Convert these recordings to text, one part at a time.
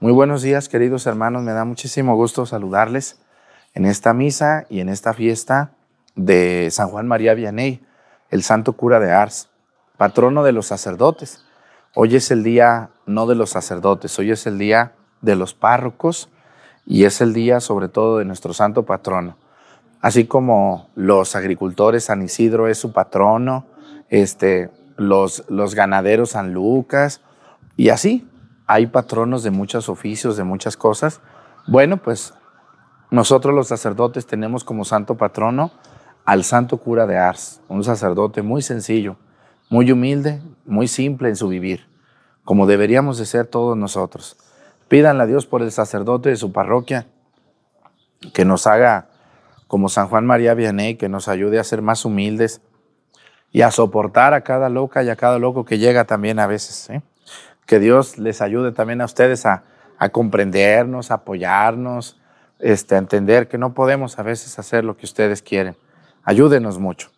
Muy buenos días, queridos hermanos. Me da muchísimo gusto saludarles en esta misa y en esta fiesta de San Juan María Vianney, el santo cura de Ars, patrono de los sacerdotes. Hoy es el día no de los sacerdotes, hoy es el día de los párrocos y es el día sobre todo de nuestro santo patrono. Así como los agricultores, San Isidro es su patrono, este, los, los ganaderos, San Lucas, y así hay patronos de muchos oficios, de muchas cosas. Bueno, pues nosotros los sacerdotes tenemos como santo patrono al santo cura de Ars, un sacerdote muy sencillo, muy humilde, muy simple en su vivir, como deberíamos de ser todos nosotros. Pídanle a Dios por el sacerdote de su parroquia, que nos haga como San Juan María Vianney, que nos ayude a ser más humildes y a soportar a cada loca y a cada loco que llega también a veces. ¿eh? Que Dios les ayude también a ustedes a, comprendernos, a apoyarnos, este, a entender que no podemos a veces hacer lo que ustedes quieren. Ayúdenos mucho.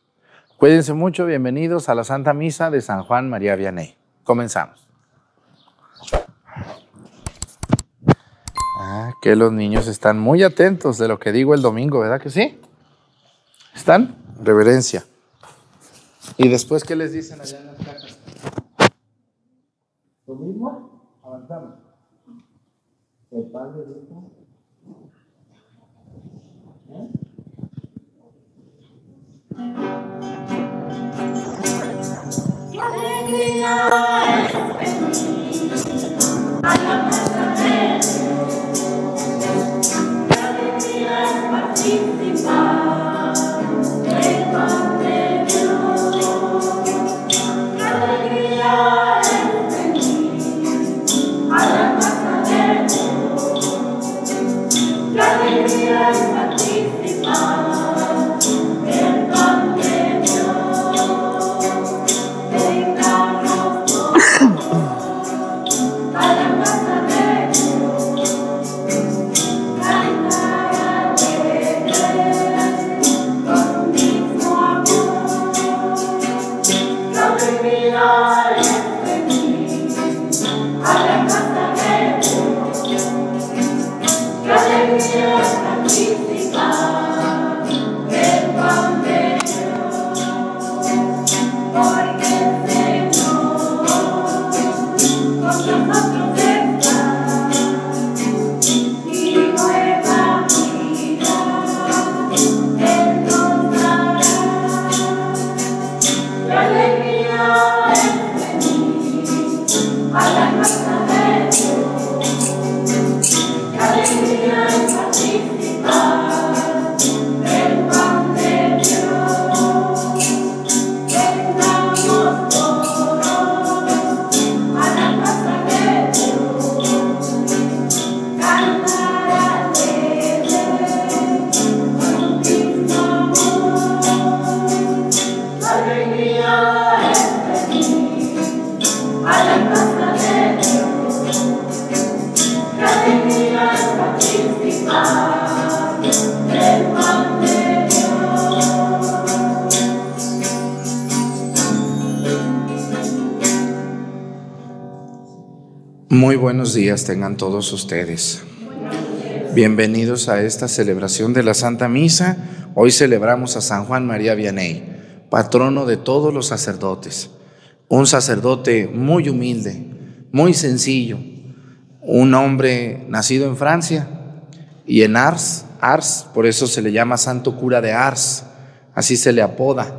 Cuídense mucho, bienvenidos a la Santa Misa de San Juan María Vianney. Comenzamos. Ah, que los niños están muy atentos de lo que digo el domingo, ¿verdad que sí? ¿Están? Reverencia. ¿Y después qué les dicen allá en casas? Lo mismo, avanzamos. El Padre dijo. ¿Eh? ¡Qué alegría! ¡A la Muy buenos días tengan todos ustedes. Bienvenidos a esta celebración de la Santa Misa. Hoy celebramos a San Juan María Vianney, patrono de todos los sacerdotes. Un sacerdote muy humilde, muy sencillo, un hombre nacido en Francia y en Ars, Ars, por eso se le llama Santo Cura de Ars, así se le apoda.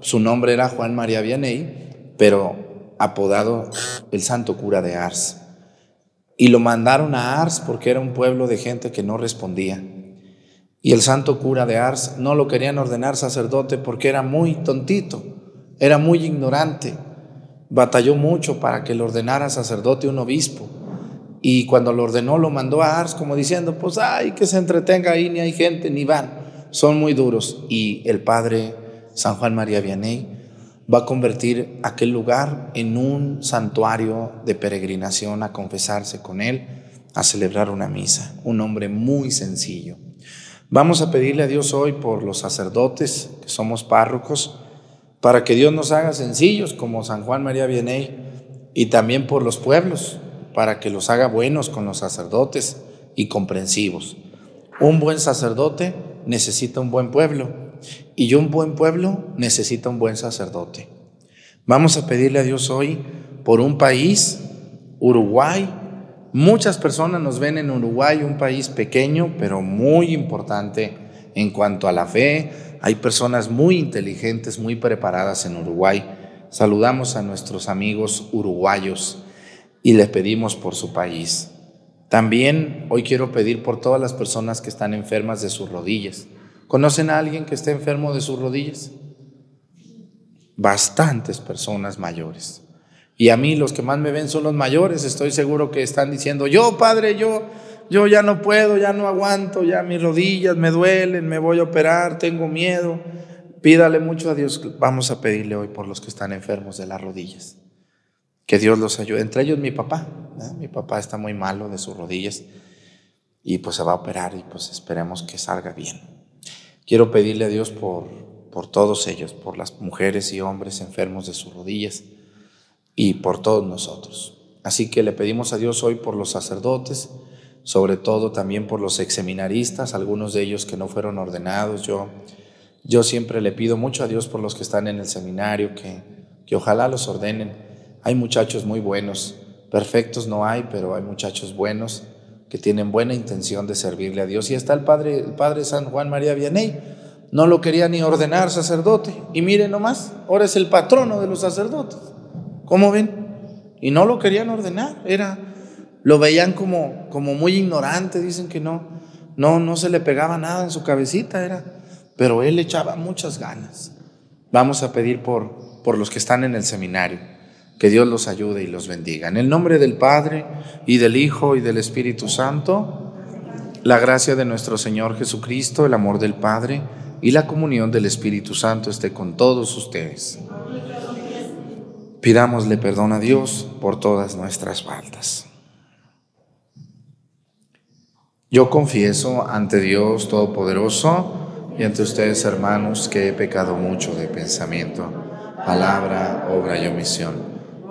Su nombre era Juan María Vianney, pero apodado el Santo Cura de Ars y lo mandaron a Ars porque era un pueblo de gente que no respondía. Y el santo cura de Ars no lo querían ordenar sacerdote porque era muy tontito, era muy ignorante. Batalló mucho para que lo ordenara sacerdote un obispo. Y cuando lo ordenó lo mandó a Ars como diciendo, pues ay, que se entretenga ahí, ni hay gente, ni van. Son muy duros. Y el padre San Juan María Vianney va a convertir aquel lugar en un santuario de peregrinación a confesarse con Él, a celebrar una misa. Un hombre muy sencillo. Vamos a pedirle a Dios hoy por los sacerdotes, que somos párrocos, para que Dios nos haga sencillos como San Juan María Vianney, y también por los pueblos, para que los haga buenos con los sacerdotes y comprensivos. Un buen sacerdote necesita un buen pueblo y un buen pueblo necesita un buen sacerdote. Vamos a pedirle a Dios hoy por un país, Uruguay. Muchas personas nos ven en Uruguay, un país pequeño, pero muy importante en cuanto a la fe. Hay personas muy inteligentes, muy preparadas en Uruguay. Saludamos a nuestros amigos uruguayos y les pedimos por su país. También hoy quiero pedir por todas las personas que están enfermas de sus rodillas. ¿Conocen a alguien que esté enfermo de sus rodillas? Bastantes personas mayores. Y a mí los que más me ven son los mayores. Estoy seguro que están diciendo, yo padre, yo, yo ya no puedo, ya no aguanto, ya mis rodillas me duelen, me voy a operar, tengo miedo. Pídale mucho a Dios. Vamos a pedirle hoy por los que están enfermos de las rodillas. Que Dios los ayude. Entre ellos mi papá. Mi papá está muy malo de sus rodillas y pues se va a operar y pues esperemos que salga bien. Quiero pedirle a Dios por, por todos ellos, por las mujeres y hombres enfermos de sus rodillas y por todos nosotros. Así que le pedimos a Dios hoy por los sacerdotes, sobre todo también por los exseminaristas, algunos de ellos que no fueron ordenados. Yo, yo siempre le pido mucho a Dios por los que están en el seminario, que, que ojalá los ordenen. Hay muchachos muy buenos, Perfectos no hay, pero hay muchachos buenos que tienen buena intención de servirle a Dios. Y está el padre, el padre San Juan María Vianney. No lo quería ni ordenar sacerdote. Y miren nomás, ahora es el patrono de los sacerdotes. ¿Cómo ven? Y no lo querían ordenar. Era, lo veían como, como muy ignorante. Dicen que no, no, no se le pegaba nada en su cabecita. Era, pero él echaba muchas ganas. Vamos a pedir por, por los que están en el seminario. Que Dios los ayude y los bendiga. En el nombre del Padre y del Hijo y del Espíritu Santo, la gracia de nuestro Señor Jesucristo, el amor del Padre y la comunión del Espíritu Santo esté con todos ustedes. Pidámosle perdón a Dios por todas nuestras faltas. Yo confieso ante Dios Todopoderoso y ante ustedes, hermanos, que he pecado mucho de pensamiento, palabra, obra y omisión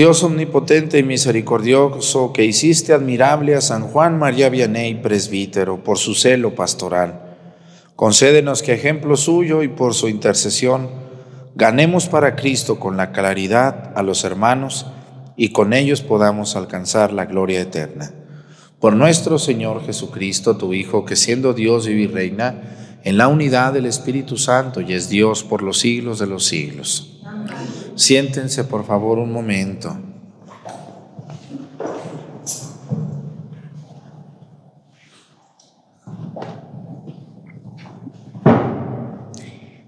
Dios omnipotente y misericordioso, que hiciste admirable a San Juan María Vianney, presbítero, por su celo pastoral, concédenos que ejemplo suyo y por su intercesión ganemos para Cristo con la claridad a los hermanos y con ellos podamos alcanzar la gloria eterna. Por nuestro Señor Jesucristo, tu Hijo, que siendo Dios y reina, en la unidad del Espíritu Santo y es Dios por los siglos de los siglos. Siéntense por favor un momento.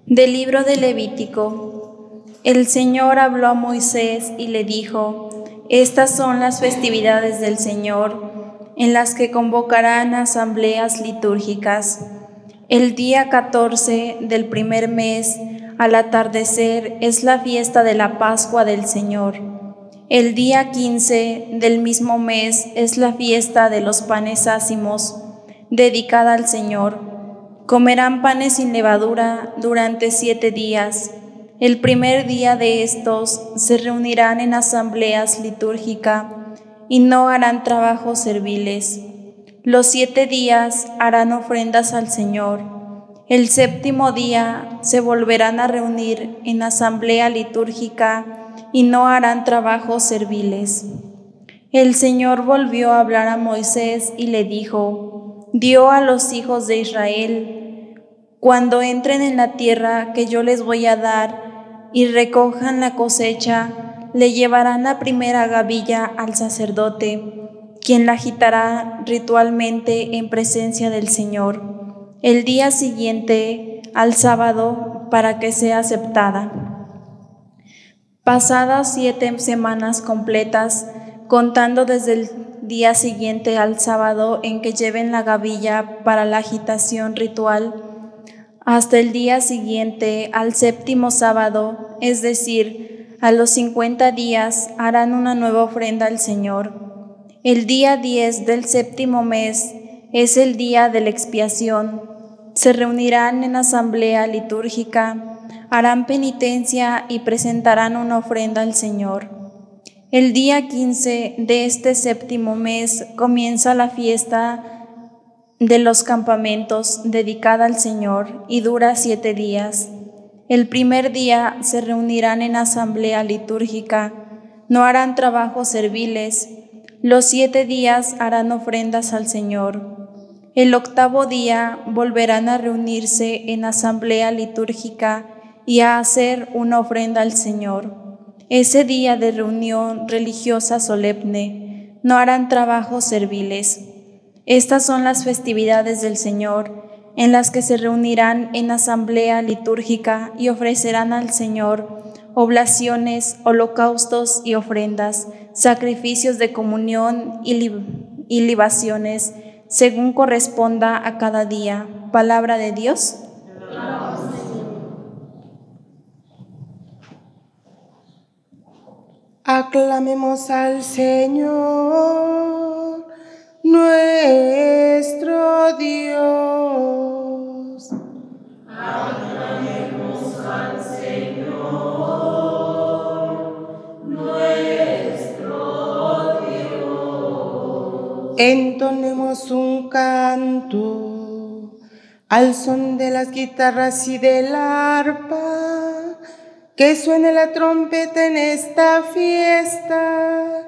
Del libro de Levítico. El Señor habló a Moisés y le dijo, Estas son las festividades del Señor, en las que convocarán asambleas litúrgicas el día 14 del primer mes, al atardecer, es la fiesta de la Pascua del Señor. El día 15 del mismo mes es la fiesta de los panes ácimos, dedicada al Señor. Comerán panes sin levadura durante siete días. El primer día de estos se reunirán en asambleas litúrgicas y no harán trabajos serviles Los siete días harán ofrendas al Señor. El séptimo día se volverán a reunir en asamblea litúrgica y no harán trabajos serviles. El Señor volvió a hablar a Moisés y le dijo, dio a los hijos de Israel, cuando entren en la tierra que yo les voy a dar y recojan la cosecha, le llevarán la primera gavilla al sacerdote, quien la agitará ritualmente en presencia del Señor, el día siguiente al sábado para que sea aceptada. Pasadas siete semanas completas, contando desde el día siguiente al sábado en que lleven la gavilla para la agitación ritual, hasta el día siguiente al séptimo sábado, es decir, a los cincuenta días harán una nueva ofrenda al Señor. El día diez del séptimo mes es el día de la expiación. Se reunirán en asamblea litúrgica, harán penitencia y presentarán una ofrenda al Señor. El día 15 de este séptimo mes comienza la fiesta de los campamentos dedicada al Señor y dura siete días. El primer día se reunirán en asamblea litúrgica, no harán trabajos serviles. Los siete días harán ofrendas al Señor. El octavo día volverán a reunirse en asamblea litúrgica y a hacer una ofrenda al Señor. Ese día de reunión religiosa solemne no harán trabajos serviles. Estas son las festividades del Señor, en las que se reunirán en asamblea litúrgica y ofrecerán al Señor oblaciones, holocaustos y ofrendas, sacrificios de comunión y, libaciones, según corresponda a cada día. Palabra de Dios. Aclamemos al Señor, nuestro Dios. Entonemos un canto al son de las guitarras y del arpa que suene la trompeta en esta fiesta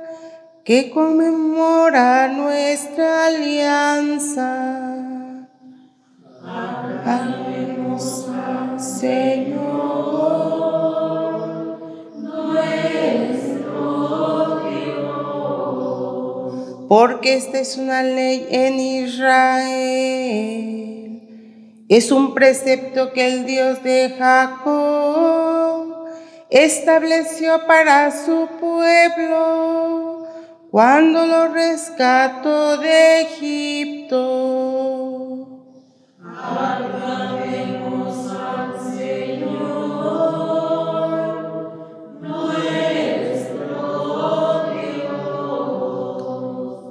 que conmemora nuestra alianza. Alabemos al Señor, Porque esta es una ley en Israel, es un precepto que el Dios de Jacob estableció para su pueblo cuando lo rescató de Egipto.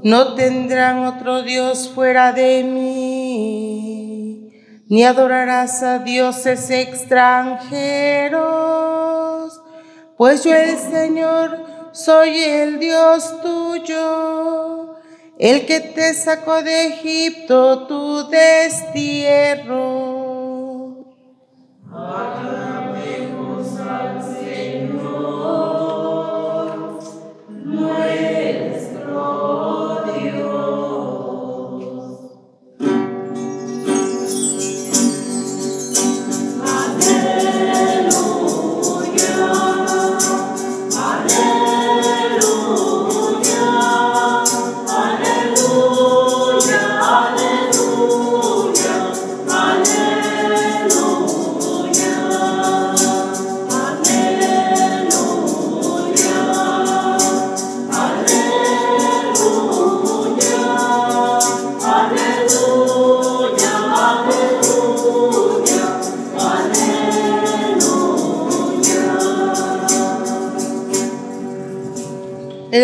No tendrán otro Dios fuera de mí, ni adorarás a dioses extranjeros pues yo el Señor soy el Dios tuyo, el que te sacó de Egipto tu destierro.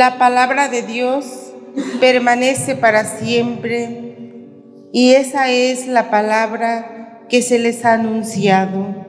La palabra de Dios permanece para siempre y esa es la palabra que se les ha anunciado.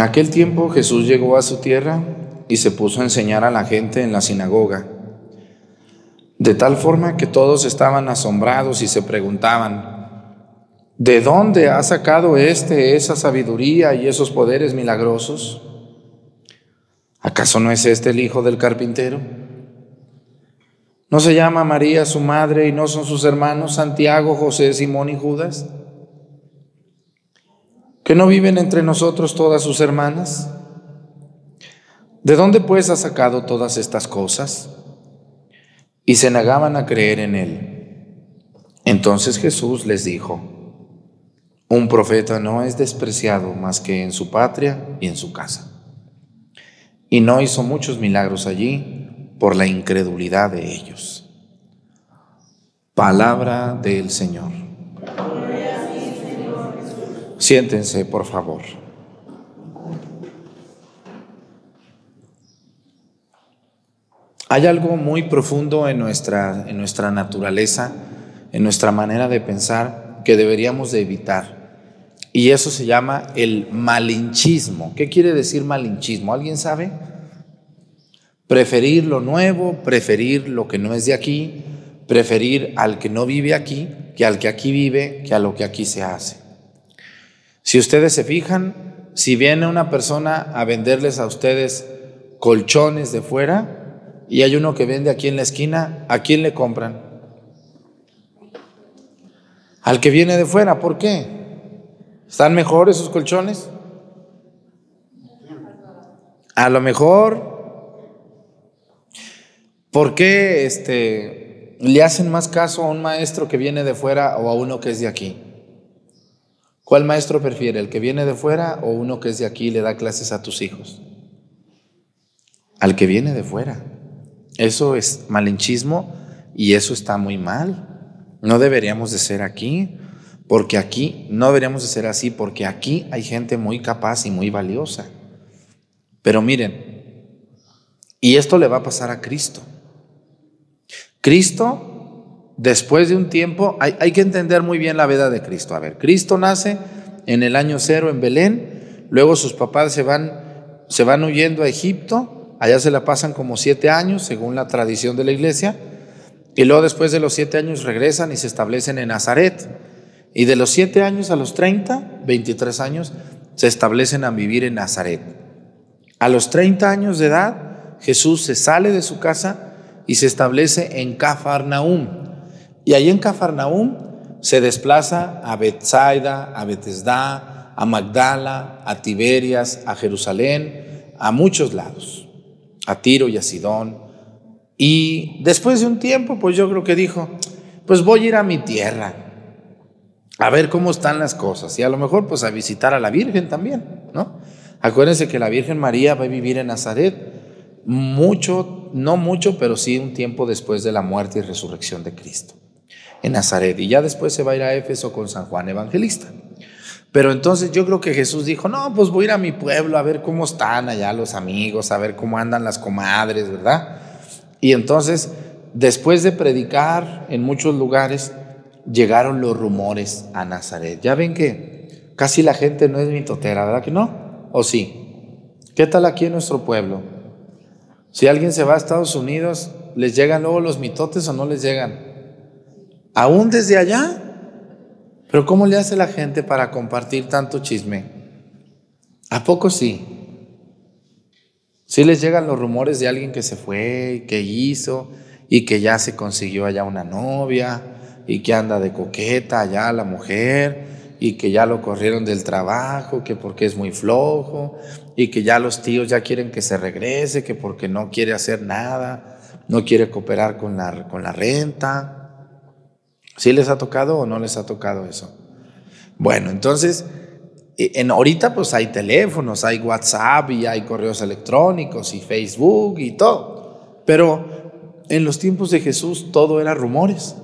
En aquel tiempo Jesús llegó a su tierra y se puso a enseñar a la gente en la sinagoga, de tal forma que todos estaban asombrados y se preguntaban, ¿de dónde ha sacado éste esa sabiduría y esos poderes milagrosos? ¿Acaso no es este el hijo del carpintero? ¿No se llama María su madre y no son sus hermanos Santiago, José, Simón y Judas? ¿Que no viven entre nosotros todas sus hermanas? ¿De dónde pues ha sacado todas estas cosas? Y se negaban a creer en él. Entonces Jesús les dijo, un profeta no es despreciado más que en su patria y en su casa. Y no hizo muchos milagros allí por la incredulidad de ellos. Palabra del Señor. Siéntense, por favor. Hay algo muy profundo en nuestra, en nuestra naturaleza, en nuestra manera de pensar, que deberíamos de evitar. Y eso se llama el malinchismo. ¿Qué quiere decir malinchismo? ¿Alguien sabe? Preferir lo nuevo, preferir lo que no es de aquí, preferir al que no vive aquí, que al que aquí vive, que a lo que aquí se hace. Si ustedes se fijan, si viene una persona a venderles a ustedes colchones de fuera y hay uno que vende aquí en la esquina, ¿a quién le compran? Al que viene de fuera, ¿por qué? ¿Están mejores esos colchones? A lo mejor, ¿por qué este, le hacen más caso a un maestro que viene de fuera o a uno que es de aquí? ¿Cuál maestro prefiere, el que viene de fuera o uno que es de aquí y le da clases a tus hijos? Al que viene de fuera. Eso es malinchismo y eso está muy mal. No deberíamos de ser aquí, porque aquí no deberíamos de ser así, porque aquí hay gente muy capaz y muy valiosa. Pero miren, y esto le va a pasar a Cristo. Cristo, después de un tiempo, hay, hay que entender muy bien la vida de Cristo. A ver, Cristo nace en el año cero en Belén, luego sus papás se van, se van huyendo a Egipto, allá se la pasan como siete años, según la tradición de la iglesia, y luego después de los siete años regresan y se establecen en Nazaret. Y de los siete años a los 30, 23 años, se establecen a vivir en Nazaret. A los 30 años de edad, Jesús se sale de su casa y se establece en Cafarnaúm. Y ahí en Cafarnaúm se desplaza a Bethsaida, a Betesda, a Magdala, a Tiberias, a Jerusalén, a muchos lados, a Tiro y a Sidón. Y después de un tiempo, pues yo creo que dijo, pues voy a ir a mi tierra, a ver cómo están las cosas y a lo mejor pues a visitar a la Virgen también, ¿no? Acuérdense que la Virgen María va a vivir en Nazaret mucho, no mucho, pero sí un tiempo después de la muerte y resurrección de Cristo, en Nazaret. Y ya después se va a ir a Éfeso con San Juan Evangelista. Pero entonces yo creo que Jesús dijo, no, pues voy a ir a mi pueblo a ver cómo están allá los amigos, a ver cómo andan las comadres, ¿verdad? Y entonces, después de predicar en muchos lugares, llegaron los rumores a Nazaret. Ya ven que casi la gente no es mitotera, ¿verdad que no? ¿O sí? ¿Qué tal aquí en nuestro pueblo? Si alguien se va a Estados Unidos, ¿les llegan luego los mitotes o no les llegan? ¿Aún desde allá? Pero ¿cómo le hace la gente para compartir tanto chisme? ¿A poco sí? Sí les llegan los rumores de alguien que se fue, que hizo y que ya se consiguió allá una novia y que anda de coqueta allá la mujer y que ya lo corrieron del trabajo, que porque es muy flojo y que ya los tíos ya quieren que se regrese, que porque no quiere hacer nada, no quiere cooperar con la, con la renta. ¿Sí les ha tocado o no les ha tocado eso? Bueno, entonces, e, en ahorita pues hay teléfonos, hay WhatsApp y hay correos electrónicos y Facebook y todo. Pero en los tiempos de Jesús todo era rumores.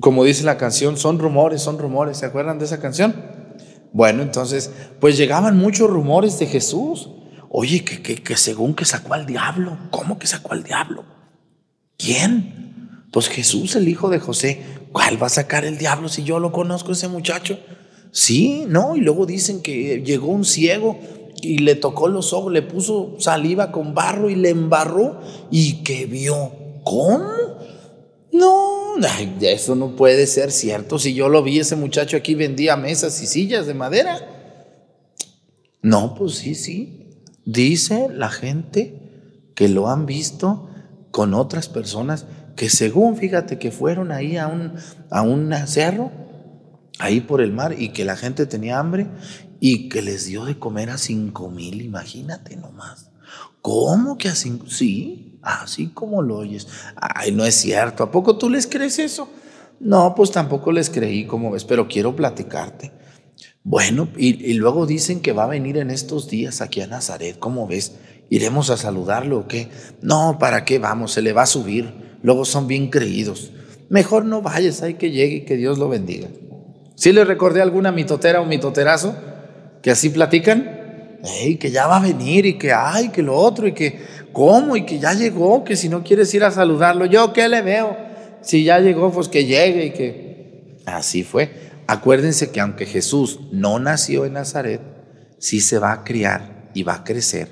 Como dice la canción, son rumores, son rumores. ¿Se acuerdan de esa canción? Bueno, entonces, pues llegaban muchos rumores de Jesús. Oye, que, que, que según que sacó al diablo. ¿Cómo que sacó al diablo? ¿Quién? Pues Jesús, el hijo de José. ¿Cuál va a sacar el diablo si yo lo conozco ese muchacho? Sí, no, y luego dicen que llegó un ciego y le tocó los ojos, le puso saliva con barro y le embarró y que vio. ¿Cómo? No, eso no puede ser cierto. Si yo lo vi, ese muchacho aquí vendía mesas y sillas de madera. No, pues sí, sí. Dice la gente que lo han visto con otras personas que según, fíjate, que fueron ahí a un, a un cerro, ahí por el mar, y que la gente tenía hambre y que les dio de comer a cinco mil, imagínate nomás. ¿Cómo que a cinco? Sí, así como lo oyes. Ay, no es cierto. ¿A poco tú les crees eso? No, pues tampoco les creí, como ves, pero quiero platicarte. Bueno, y, y, luego dicen que va a venir en estos días aquí a Nazaret, ¿cómo ves? ¿Iremos a saludarlo o qué? No, ¿para qué vamos? Se le va a subir. Luego son bien creídos. Mejor no vayas, hay que llegue y que Dios lo bendiga. ¿Sí le recordé alguna mitotera o mitoterazo que así platican? Ey, que ya va a venir y que ay, que lo otro y que cómo y que ya llegó, que si no quieres ir a saludarlo, yo qué le veo. Si ya llegó, pues que llegue y que así fue. Acuérdense que aunque Jesús no nació en Nazaret, sí se va a criar y va a crecer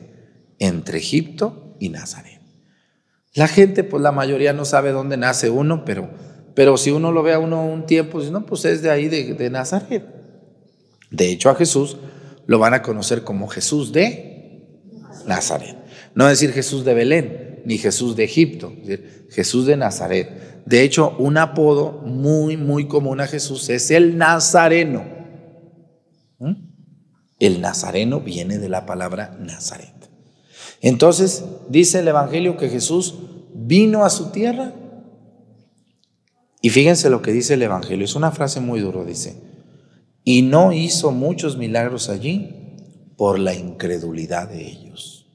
entre Egipto y Nazaret. La gente, pues la mayoría no sabe dónde nace uno, pero, pero si uno lo ve a uno un tiempo, dice, no, pues es de ahí, de, Nazaret. De hecho, a Jesús lo van a conocer como Jesús de Nazaret. No decir Jesús de Belén, ni Jesús de Egipto, Jesús de Nazaret. De hecho, un apodo muy, muy común a Jesús es el Nazareno. ¿Mm? El Nazareno viene de la palabra Nazaret. Entonces, dice el Evangelio que Jesús vino a su tierra. Y fíjense lo que dice el Evangelio. Es una frase muy dura, dice. Y no hizo muchos milagros allí por la incredulidad de ellos.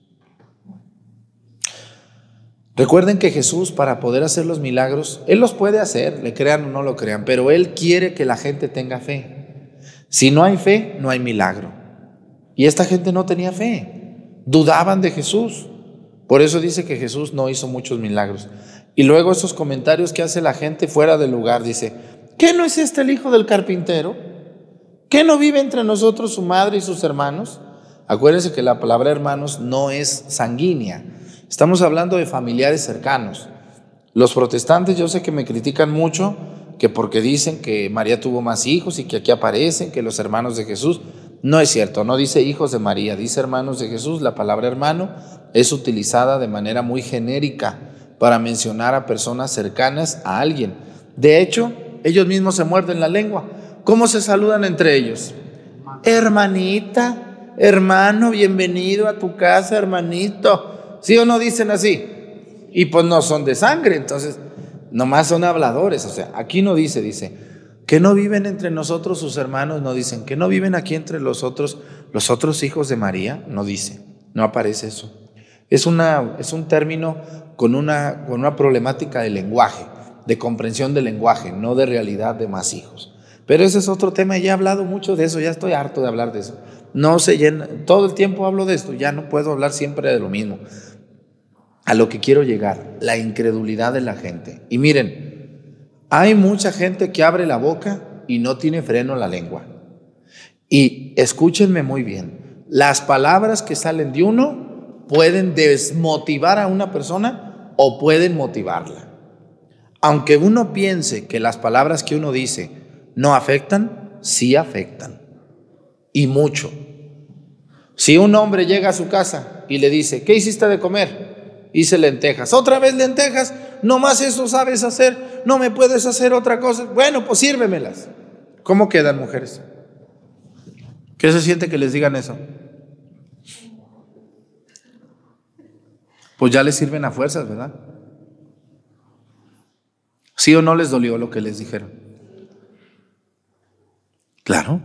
Recuerden que Jesús, para poder hacer los milagros, Él los puede hacer, le crean o no lo crean, pero Él quiere que la gente tenga fe. Si no hay fe, no hay milagro. Y esta gente no tenía fe, dudaban de Jesús. Por eso dice que Jesús no hizo muchos milagros. Y luego esos comentarios que hace la gente fuera del lugar, dice, ¿qué no es este el hijo del carpintero? ¿Qué no vive entre nosotros su madre y sus hermanos? Acuérdense que la palabra hermanos no es sanguínea. Estamos hablando de familiares cercanos. Los protestantes yo sé que me critican mucho, que porque dicen que María tuvo más hijos y que aquí aparecen, que los hermanos de Jesús. No es cierto, no dice hijos de María, dice hermanos de Jesús. La palabra hermano es utilizada de manera muy genérica para mencionar a personas cercanas a alguien. De hecho, ellos mismos se muerden la lengua. ¿Cómo se saludan entre ellos? Hermanita, hermano, bienvenido a tu casa, hermanito. ¿Sí o no dicen así? Y pues no son de sangre, entonces nomás son habladores. O sea, aquí no dice, dice, que no viven entre nosotros sus hermanos, no dicen, que no viven aquí entre los otros, los otros hijos de María, no dice, no aparece eso. Es, una, es un término con una, con una problemática de lenguaje, de comprensión del lenguaje, no de realidad de más hijos. Pero ese es otro tema, ya he hablado mucho de eso, ya estoy harto de hablar de eso. No se llena, todo el tiempo hablo de esto, ya no puedo hablar siempre de lo mismo. A lo que quiero llegar, la incredulidad de la gente. Y miren, hay mucha gente que abre la boca y no tiene freno en la lengua. Y escúchenme muy bien, las palabras que salen de uno pueden desmotivar a una persona o pueden motivarla. Aunque uno piense que las palabras que uno dice no afectan, sí afectan. Y mucho. Si un hombre llega a su casa y le dice, ¿qué hiciste de comer? Hice lentejas. ¿Otra vez lentejas? No más eso sabes hacer. No me puedes hacer otra cosa. Bueno, pues sírvemelas. ¿Cómo quedan mujeres? ¿Qué se siente que les digan eso? Pues ya les sirven a fuerzas, ¿verdad? ¿Sí o no les dolió lo que les dijeron? Claro,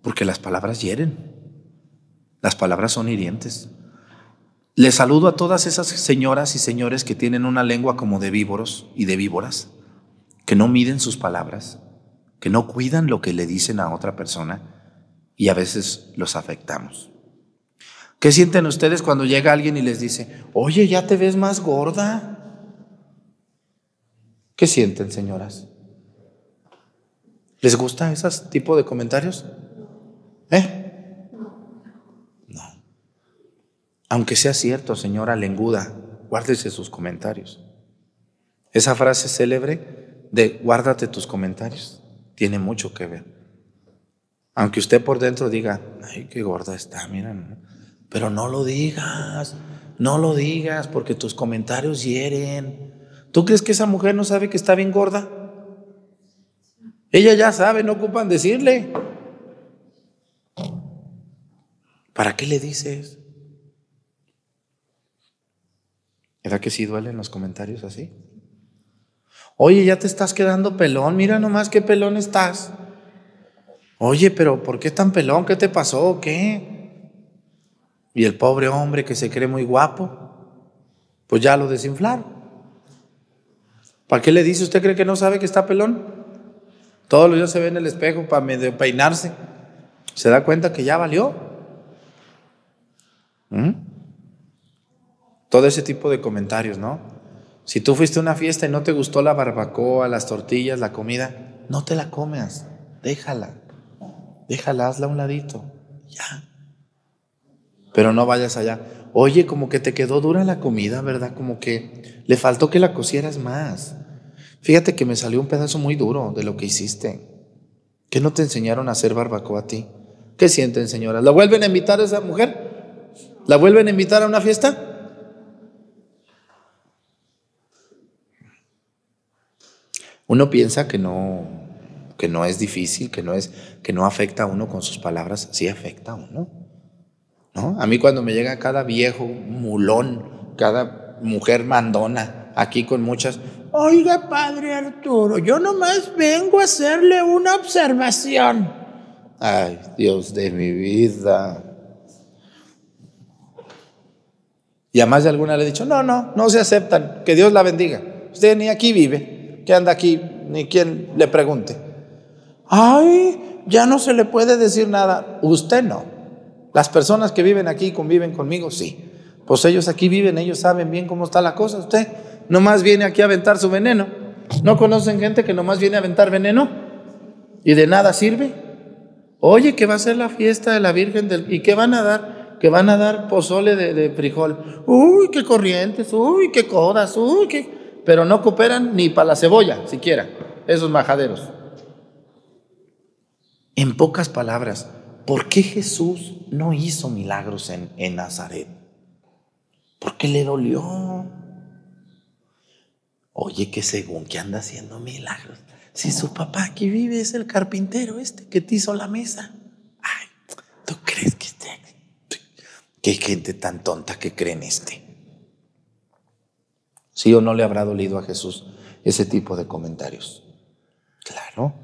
porque las palabras hieren. Las palabras son hirientes. Les saludo a todas esas señoras y señores que tienen una lengua como de víboros y de víboras, que no miden sus palabras, que no cuidan lo que le dicen a otra persona y a veces los afectamos. ¿Qué sienten ustedes cuando llega alguien y les dice, oye, ya te ves más gorda? ¿Qué sienten, señoras? ¿Les gusta ese tipo de comentarios? ¿Eh? No. Aunque sea cierto, señora lenguda, guárdese sus comentarios. Esa frase célebre de guárdate tus comentarios tiene mucho que ver. Aunque usted por dentro diga, ay, qué gorda está, mira, pero no lo digas, no lo digas porque tus comentarios hieren. ¿Tú crees que esa mujer no sabe que está bien gorda? Ella ya sabe, no ocupan decirle. ¿Para qué le dices? ¿Verdad que sí duelen los comentarios así? Oye, ya te estás quedando pelón, mira nomás qué pelón estás. Oye, pero ¿por qué tan pelón? ¿Qué te pasó? ¿Qué? Y el pobre hombre que se cree muy guapo, pues ya lo desinflaron. ¿Para qué le dice? ¿Usted cree que no sabe que está pelón? Todos los días se ve en el espejo para peinarse. Se da cuenta que ya valió. ¿Mm? Todo ese tipo de comentarios, ¿no? Si tú fuiste a una fiesta y no te gustó la barbacoa, las tortillas, la comida, no te la comas. Déjala. Déjala, hazla a un ladito. Ya. Pero no vayas allá. Oye, como que te quedó dura la comida, ¿verdad? Como que le faltó que la cocieras más. Fíjate que me salió un pedazo muy duro de lo que hiciste. ¿Qué no te enseñaron a hacer barbacoa a ti? ¿Qué sienten, señoras? ¿La vuelven a invitar a esa mujer? ¿La vuelven a invitar a una fiesta? Uno piensa que no, que no es difícil, que no, es, que no afecta a uno con sus palabras. Sí afecta a uno. ¿no? A mí cuando me llega cada viejo mulón, cada mujer mandona, aquí con muchas, Oiga, padre Arturo, yo nomás vengo a hacerle una observación. Ay, Dios de mi vida. Y a más de alguna le he dicho, no, no, no se aceptan, que Dios la bendiga. Usted ni aquí vive, que anda aquí, ni quien le pregunte. Ay, ya no se le puede decir nada. Usted no. Las personas que viven aquí conviven conmigo, sí. Pues ellos aquí viven, ellos saben bien cómo está la cosa. Usted nomás viene aquí a aventar su veneno. ¿No conocen gente que nomás viene a aventar veneno? ¿Y de nada sirve? Oye, que va a ser la fiesta de la Virgen del... ¿Y qué van a dar? Que van a dar pozole de, frijol. Uy, qué corrientes, uy, qué codas, uy, qué... Pero no cooperan ni para la cebolla, siquiera, esos majaderos. En pocas palabras, ¿por qué Jesús no hizo milagros en, en Nazaret? Porque le dolió. Oye, que según que anda haciendo milagros. Si su papá aquí vive es el carpintero este que te hizo la mesa. Ay, ¿tú crees que este? Qué gente tan tonta que cree en este. ¿Sí o no le habrá dolido a Jesús ese tipo de comentarios? Claro,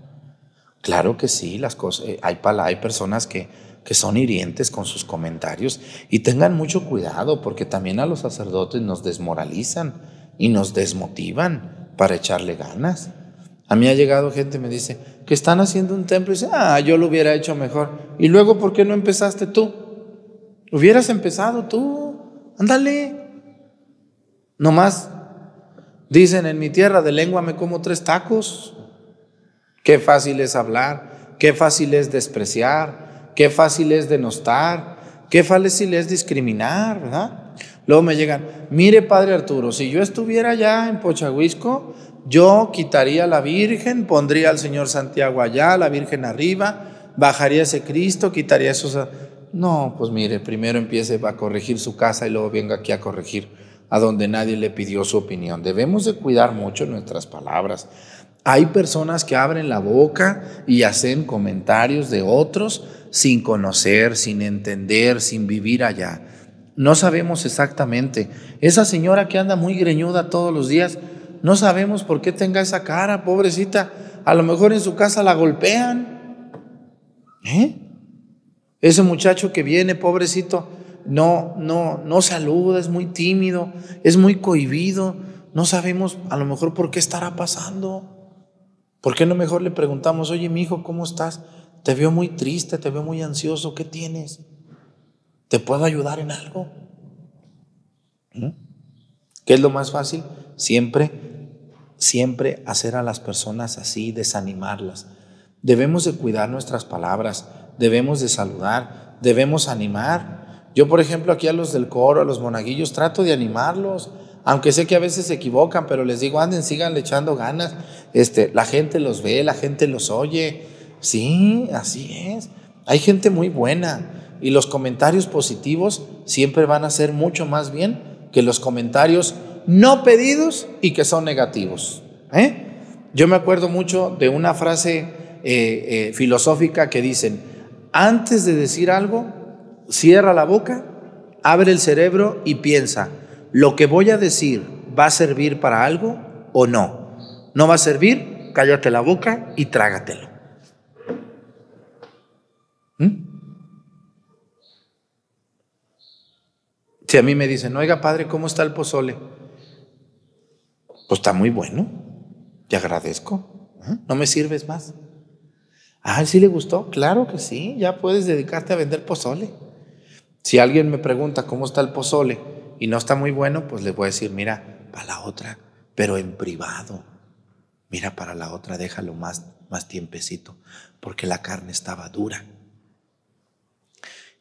claro que sí, las cosas, eh, hay, hay personas que, que son hirientes con sus comentarios y tengan mucho cuidado porque también a los sacerdotes nos desmoralizan y nos desmotivan para echarle ganas. A mí ha llegado gente me dice que están haciendo un templo y dice, ah, yo lo hubiera hecho mejor. Y luego, ¿por qué no empezaste tú? Hubieras empezado tú, ándale. Nomás dicen en mi tierra de lengua me como tres tacos. Qué fácil es hablar, qué fácil es despreciar, qué fácil es denostar, qué fácil es discriminar, ¿verdad? Luego me llegan, mire Padre Arturo, si yo estuviera allá en Pochahuisco, yo quitaría la Virgen, pondría al Señor Santiago allá, la Virgen arriba, bajaría ese Cristo, quitaría esos... No, pues mire, primero empiece a corregir su casa y luego venga aquí a corregir a donde nadie le pidió su opinión. Debemos de cuidar mucho nuestras palabras. Hay personas que abren la boca y hacen comentarios de otros sin conocer, sin entender, sin vivir allá. No sabemos exactamente. Esa señora que anda muy greñuda todos los días, no sabemos por qué tenga esa cara, pobrecita. A lo mejor en su casa la golpean. ¿Eh? Ese muchacho que viene, pobrecito, no, no, no saluda, es muy tímido, es muy cohibido. No sabemos a lo mejor por qué estará pasando. ¿Por qué no mejor le preguntamos, oye, mi hijo, ¿cómo estás? Te veo muy triste, te veo muy ansioso, ¿qué tienes? ¿Te puedo ayudar en algo? ¿Mm? ¿Qué es lo más fácil? Siempre, siempre hacer a las personas así, desanimarlas. Debemos de cuidar nuestras palabras, debemos de saludar, debemos animar. Yo, por ejemplo, aquí a los del coro, a los monaguillos, trato de animarlos, aunque sé que a veces se equivocan, pero les digo, anden, sigan echando ganas. Este, la gente los ve, la gente los oye. Sí, así es. Hay gente muy buena y los comentarios positivos siempre van a ser mucho más bien que los comentarios no pedidos y que son negativos. ¿eh? Yo me acuerdo mucho de una frase eh, eh, filosófica que dicen, antes de decir algo, cierra la boca, abre el cerebro y piensa, ¿lo que voy a decir va a servir para algo o no? ¿No va a servir? Cállate la boca y trágatelo. ¿Mm? Si a mí me dicen, oiga padre, ¿cómo está el pozole? Pues está muy bueno, te agradezco. ¿eh? ¿No me sirves más? Ah, ¿sí le gustó? Claro que sí, ya puedes dedicarte a vender pozole. Si alguien me pregunta cómo está el pozole y no está muy bueno, pues le voy a decir, mira, para la otra, pero en privado. Mira, para la otra déjalo más, más tiempecito, porque la carne estaba dura.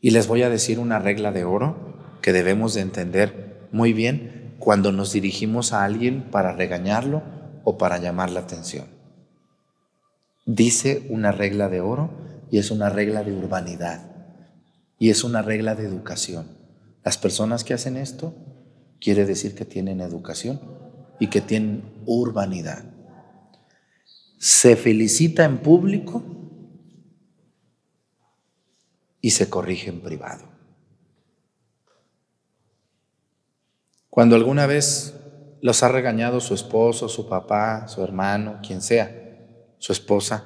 Y les voy a decir una regla de oro que debemos de entender muy bien cuando nos dirigimos a alguien para regañarlo o para llamar la atención. Dice una regla de oro y es una regla de urbanidad y es una regla de educación. Las personas que hacen esto quiere decir que tienen educación y que tienen urbanidad. Se felicita en público y se corrige en privado. Cuando alguna vez los ha regañado su esposo, su papá, su hermano, quien sea, su esposa,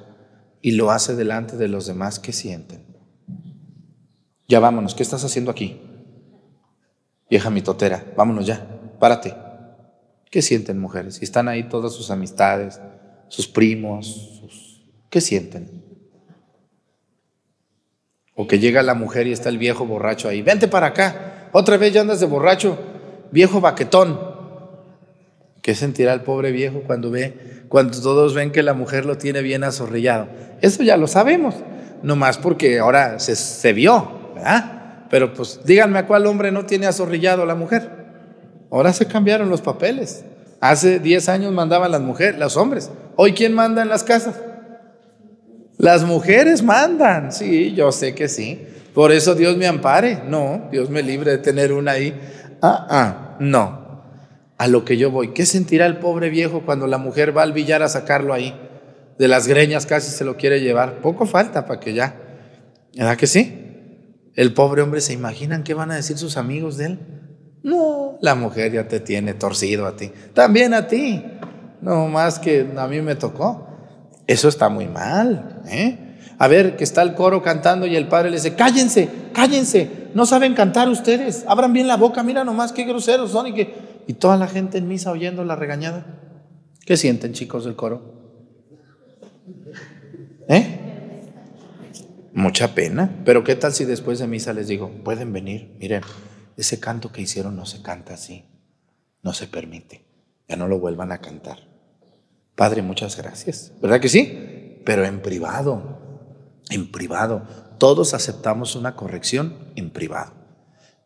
y lo hace delante de los demás, ¿qué sienten? Ya vámonos, ¿qué estás haciendo aquí? Vieja mitotera, vámonos ya, párate. ¿Qué sienten mujeres? Y están ahí todas sus amistades, sus primos. ¿qué sienten? O que llega la mujer y está el viejo borracho ahí, vente para acá, otra vez ya andas de borracho, viejo baquetón. ¿Qué sentirá el pobre viejo cuando ve, cuando todos ven que la mujer lo tiene bien azorrillado? Eso ya lo sabemos, no más porque ahora se, se vio, Pero pues díganme a cuál hombre no tiene azorrillado la mujer. Ahora se cambiaron los papeles. Hace 10 años mandaban las mujeres, los hombres. Hoy ¿quién manda en las casas? Las mujeres mandan, sí, yo sé que sí. Por eso Dios me ampare. No, Dios me libre de tener una ahí. Ah, ah, no. A lo que yo voy. ¿Qué sentirá el pobre viejo cuando la mujer va al billar a sacarlo ahí? De las greñas casi se lo quiere llevar. Poco falta para que ya. ¿Verdad que sí? El pobre hombre se imaginan qué van a decir sus amigos de él. No, la mujer ya te tiene torcido a ti. También a ti. No más que a mí me tocó. Eso está muy mal. ¿eh? A ver, que está el coro cantando y el padre le dice, cállense, cállense, no saben cantar ustedes, abran bien la boca, mira nomás qué groseros son y que... Y toda la gente en misa oyendo la regañada. ¿Qué sienten chicos del coro? ¿Eh? Mucha pena. Pero ¿qué tal si después de misa les digo, pueden venir? Miren, ese canto que hicieron no se canta así, no se permite, ya no lo vuelvan a cantar. Padre, muchas gracias. ¿Verdad que sí? Pero en privado, en privado. Todos aceptamos una corrección en privado.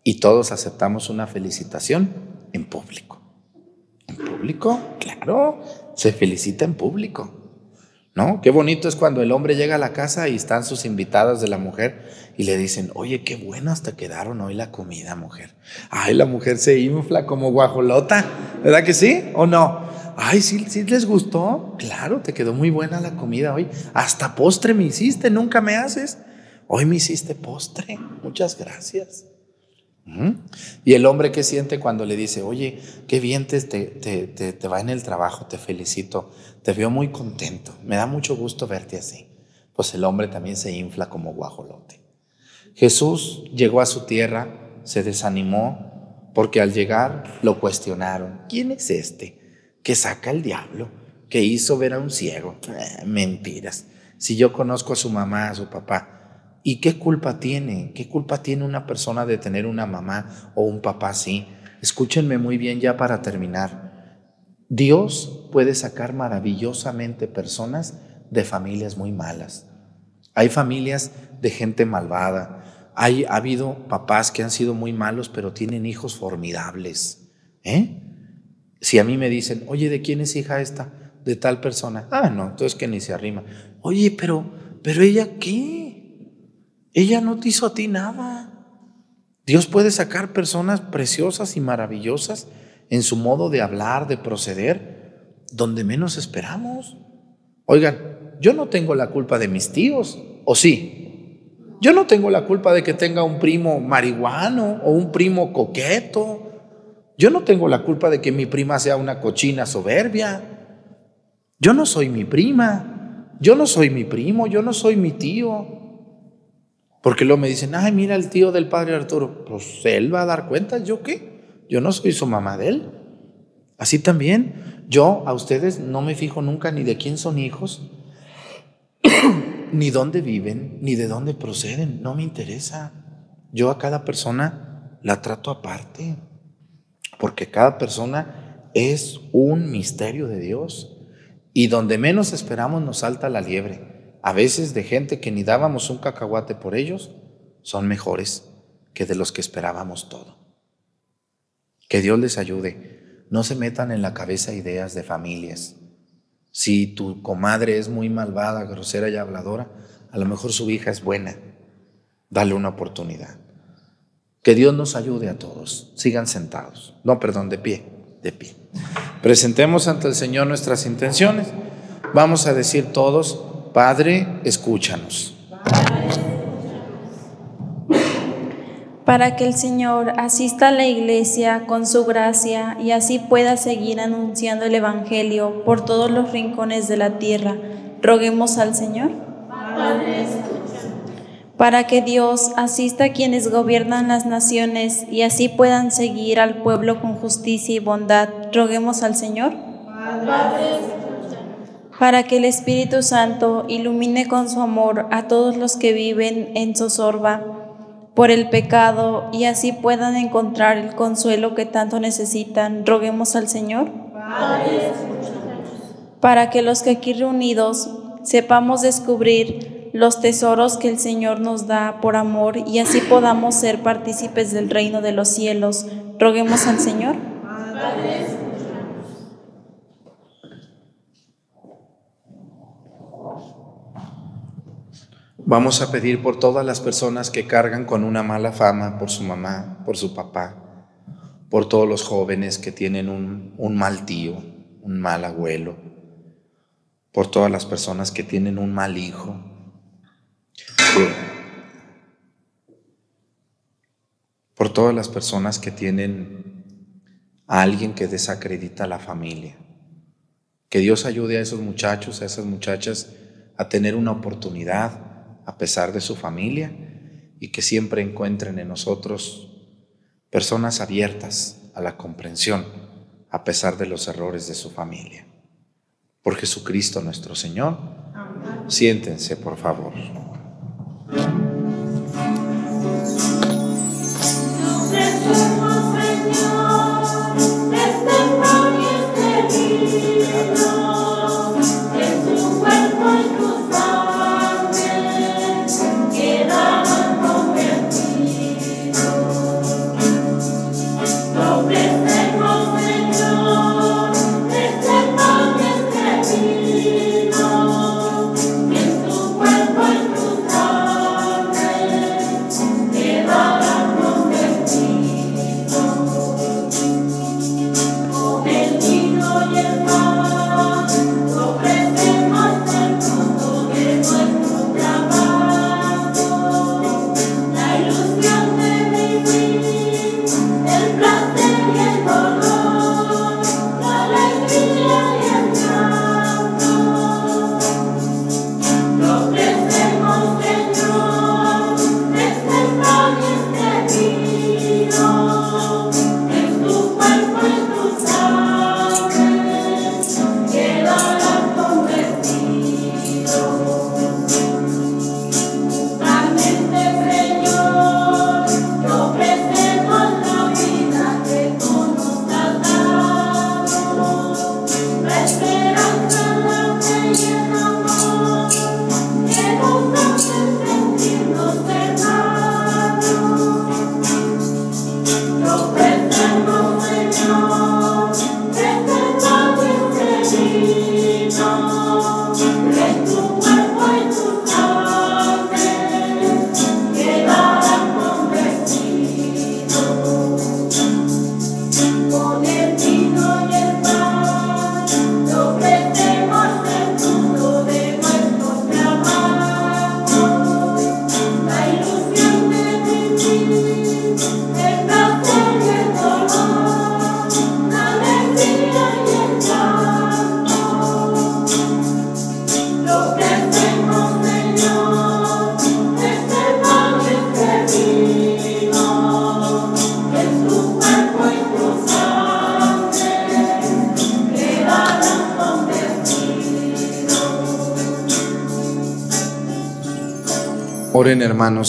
Y todos aceptamos una felicitación en público. ¿En público? Claro, se felicita en público. ¿No? Qué bonito es cuando el hombre llega a la casa y están sus invitadas de la mujer y le dicen, oye, qué buenas te quedaron hoy la comida, mujer. Ay, la mujer se infla como guajolota, ¿verdad que sí o no? Ay, ¿sí, sí les gustó. Claro, te quedó muy buena la comida hoy. Hasta postre me hiciste, nunca me haces. Hoy me hiciste postre. Muchas gracias. Y el hombre que siente cuando le dice, oye, qué bien te, te, te, va en el trabajo, te felicito, te veo muy contento, me da mucho gusto verte así. pues el hombre también se infla como guajolote. Jesús llegó a su tierra, se desanimó, porque al llegar lo cuestionaron. ¿Quién es este que saca el diablo? Que hizo ver a un ciego. Eh, mentiras. Si yo conozco a su mamá, a su papá, ¿y qué culpa tiene? ¿Qué culpa tiene una persona de tener una mamá o un papá así? Escúchenme muy bien ya para terminar. Dios puede sacar maravillosamente personas de familias muy malas. Hay familias de gente malvada. Hay, ha habido papás que han sido muy malos, pero tienen hijos formidables. ¿eh? Si a mí me dicen, oye, ¿de quién es hija esta? De tal persona. Ah, no, entonces que ni se arrima. Oye, pero, pero ella qué? Ella no te hizo a ti nada. Dios puede sacar personas preciosas y maravillosas en su modo de hablar, de proceder, donde menos esperamos. Oigan, yo no tengo la culpa de mis tíos, ¿o sí? Yo no tengo la culpa de que tenga un primo marihuano o un primo coqueto. Yo no tengo la culpa de que mi prima sea una cochina soberbia. Yo no soy mi prima. Yo no soy mi primo. Yo no soy mi tío. Porque luego me dicen, ay, mira el tío del padre Arturo. Pues él va a dar cuenta, ¿yo qué? Yo no soy su mamá de él. Así también, yo a ustedes no me fijo nunca ni de quién son hijos, ni dónde viven, ni de dónde proceden. No me interesa. Yo a cada persona la trato aparte. Porque cada persona es un misterio de Dios. Y donde menos esperamos nos salta la liebre a veces de gente que ni dábamos un cacahuate por ellos, son mejores que de los que esperábamos todo. Que Dios les ayude. No se metan en la cabeza ideas de familias. Si tu comadre es muy malvada, grosera y habladora, a lo mejor su hija es buena. Dale una oportunidad. Que Dios nos ayude a todos. Sigan sentados. No, perdón, de pie, de pie. Presentemos ante el Señor nuestras intenciones. Vamos a decir todos, Padre, escúchanos. Para que el Señor asista a la iglesia con su gracia y así pueda seguir anunciando el Evangelio por todos los rincones de la tierra, roguemos al Señor. Para que Dios asista a quienes gobiernan las naciones y así puedan seguir al pueblo con justicia y bondad, roguemos al Señor. Padre, para que el Espíritu Santo ilumine con su amor a todos los que viven en zozobra por el pecado y así puedan encontrar el consuelo que tanto necesitan. Roguemos al Señor. Para que los que aquí reunidos sepamos descubrir los tesoros que el Señor nos da por amor y así podamos ser partícipes del reino de los cielos. Roguemos al Señor. Vamos a pedir por todas las personas que cargan con una mala fama, por su mamá, por su papá, por todos los jóvenes que tienen un, mal tío, un mal abuelo, por todas las personas que tienen un mal hijo. Por todas las personas que tienen a alguien que desacredita a la familia. Que Dios ayude a esos muchachos, a esas muchachas a tener una oportunidad a pesar de su familia y que siempre encuentren en nosotros personas abiertas a la comprensión a pesar de los errores de su familia. Por Jesucristo nuestro Señor, siéntense por favor.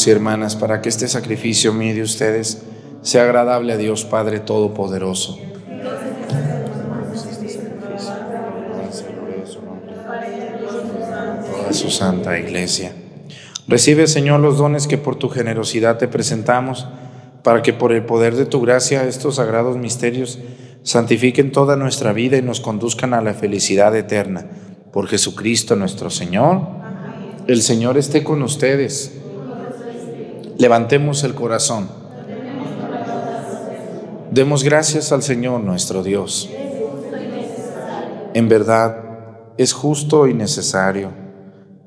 Y hermanas para que este sacrificio mío de ustedes sea agradable a Dios Padre Todopoderoso. Toda su santa iglesia. Recibe, Señor, los dones que por tu generosidad te presentamos, para que por el poder de tu gracia estos sagrados misterios santifiquen toda nuestra vida y nos conduzcan a la felicidad eterna. Por Jesucristo nuestro Señor. El Señor esté con ustedes. Levantemos el corazón. Demos gracias al Señor nuestro Dios. En verdad, es justo y necesario.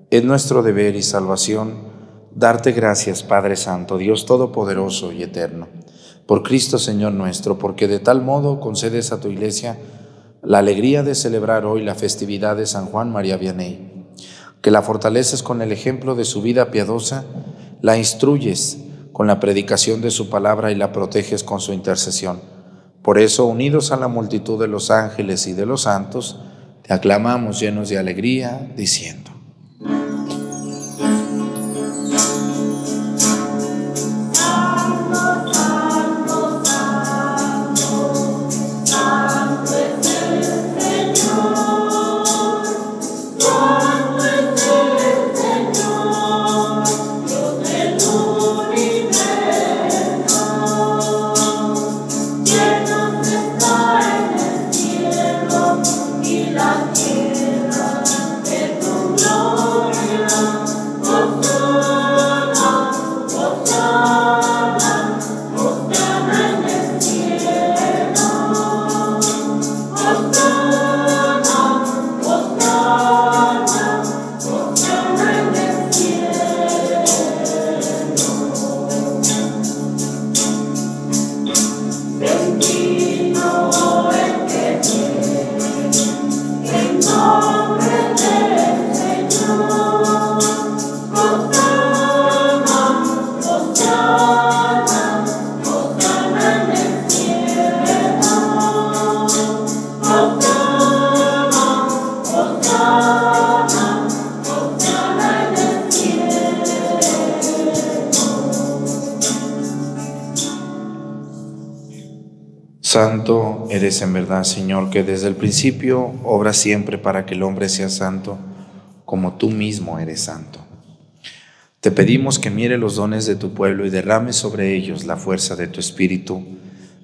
Es nuestro deber y salvación darte gracias, Padre Santo, Dios Todopoderoso y Eterno, por Cristo Señor nuestro, porque de tal modo concedes a tu iglesia la alegría de celebrar hoy la festividad de San Juan María Vianney, que la fortaleces con el ejemplo de su vida piadosa, la instruyes con la predicación de su palabra y la proteges con su intercesión. Por eso, unidos a la multitud de los ángeles y de los santos, te aclamamos llenos de alegría, diciendo. Santo eres en verdad, Señor, que desde el principio obras siempre para que el hombre sea santo, como tú mismo eres santo. Te pedimos que mire los dones de tu pueblo y derrame sobre ellos la fuerza de tu Espíritu,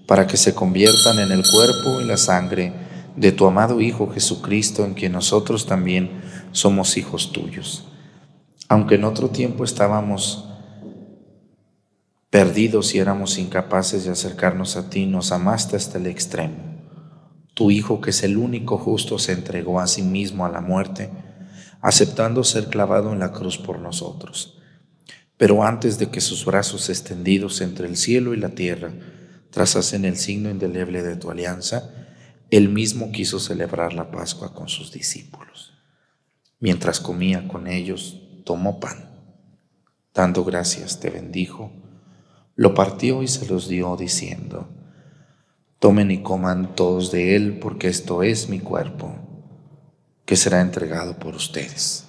para que se conviertan en el cuerpo y la sangre de tu amado Hijo Jesucristo, en quien nosotros también somos hijos tuyos. Aunque en otro tiempo estábamos Perdidos y éramos incapaces de acercarnos a ti, nos amaste hasta el extremo. Tu Hijo, que es el único justo, se entregó a sí mismo a la muerte, aceptando ser clavado en la cruz por nosotros. Pero antes de que sus brazos extendidos entre el cielo y la tierra trazasen el signo indeleble de tu alianza, él mismo quiso celebrar la Pascua con sus discípulos. Mientras comía con ellos, tomó pan. Dando gracias, te bendijo lo partió y se los dio diciendo, tomen y coman todos de él, porque esto es mi cuerpo, que será entregado por ustedes.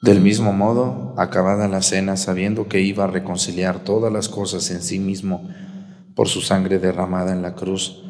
Del mismo modo, acabada la cena, sabiendo que iba a reconciliar todas las cosas en sí mismo por su sangre derramada en la cruz,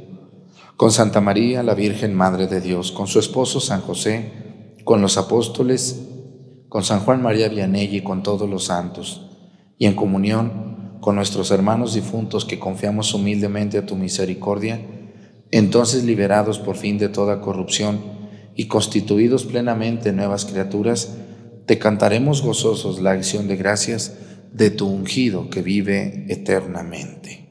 Con Santa María, la Virgen Madre de Dios, con su esposo San José, con los apóstoles, con San Juan María Vianney y con todos los santos, y en comunión con nuestros hermanos difuntos que confiamos humildemente a tu misericordia, entonces liberados por fin de toda corrupción y constituidos plenamente nuevas criaturas, te cantaremos gozosos la acción de gracias de tu ungido que vive eternamente.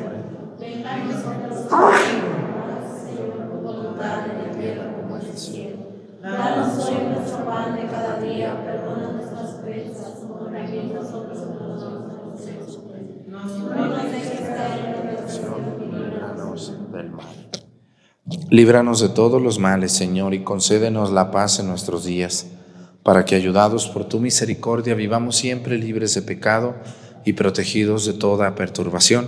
Nuestro pan de cada día. Líbranos de todos los males, Señor, y concédenos la paz en nuestros días, para que, ayudados por tu misericordia, vivamos siempre libres de pecado y protegidos de toda perturbación,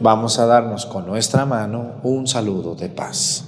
Vamos a darnos con nuestra mano un saludo de paz.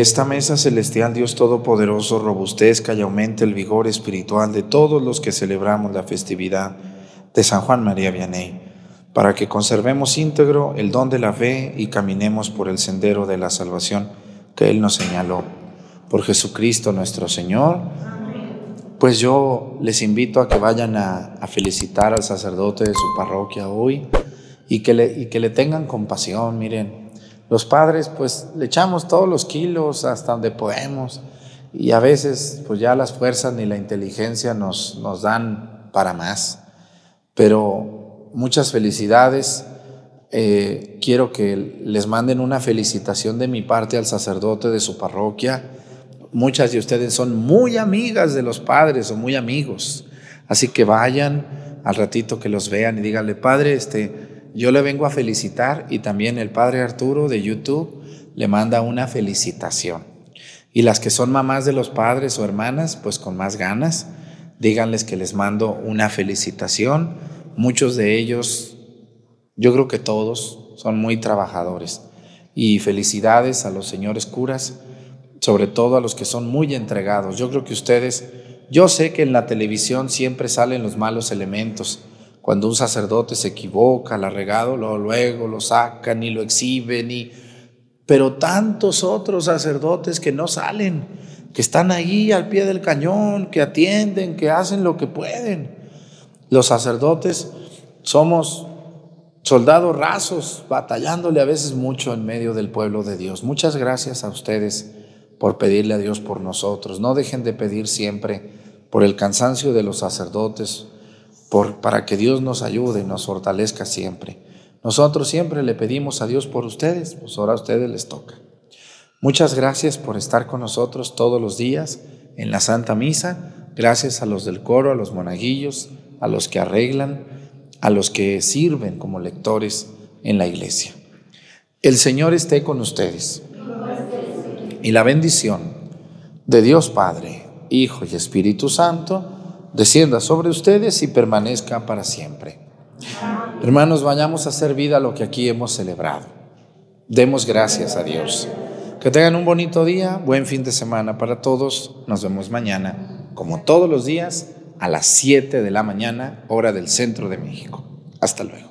Esta mesa celestial, Dios Todopoderoso, robustezca y aumente el vigor espiritual de todos los que celebramos la festividad de San Juan María Vianney, para que conservemos íntegro el don de la fe y caminemos por el sendero de la salvación que Él nos señaló. Por Jesucristo nuestro Señor. Pues yo les invito a que vayan a, a felicitar al sacerdote de su parroquia hoy y que, le, y que le tengan compasión, miren los padres pues le echamos todos los kilos hasta donde podemos y a veces pues ya las fuerzas ni la inteligencia nos, nos dan para más. Pero muchas felicidades. Eh, quiero que les manden una felicitación de mi parte al sacerdote de su parroquia. Muchas de ustedes son muy amigas de los padres o muy amigos. Así que vayan al ratito que los vean y díganle, padre, este, yo le vengo a felicitar y también el padre Arturo de YouTube le manda una felicitación. Y las que son mamás de los padres o hermanas, pues con más ganas, díganles que les mando una felicitación. Muchos de ellos, yo creo que todos, son muy trabajadores. Y felicidades a los señores curas, sobre todo a los que son muy entregados. Yo creo que ustedes, yo sé que en la televisión siempre salen los malos elementos, cuando un sacerdote se equivoca, la regado, luego, lo sacan y lo exhiben. Y... Pero tantos otros sacerdotes que no salen, que están ahí al pie del cañón, que atienden, que hacen lo que pueden. Los sacerdotes somos soldados rasos, batallándole a veces mucho en medio del pueblo de Dios. Muchas gracias a ustedes por pedirle a Dios por nosotros. No dejen de pedir siempre por el cansancio de los sacerdotes, para que Dios nos ayude y nos fortalezca siempre. Nosotros siempre le pedimos a Dios por ustedes, pues ahora a ustedes les toca. Muchas gracias por estar con nosotros todos los días en la Santa Misa. Gracias a los del coro, a los monaguillos, a los que arreglan, a los que sirven como lectores en la iglesia. El Señor esté con ustedes. Y la bendición de Dios Padre, Hijo y Espíritu Santo descienda sobre ustedes y permanezca para siempre. Hermanos, vayamos a hacer vida lo que aquí hemos celebrado. Demos gracias a Dios. Que tengan un bonito día, buen fin de semana para todos. Nos vemos mañana, como todos los días, a las 7 de la mañana, hora del centro de México. Hasta luego.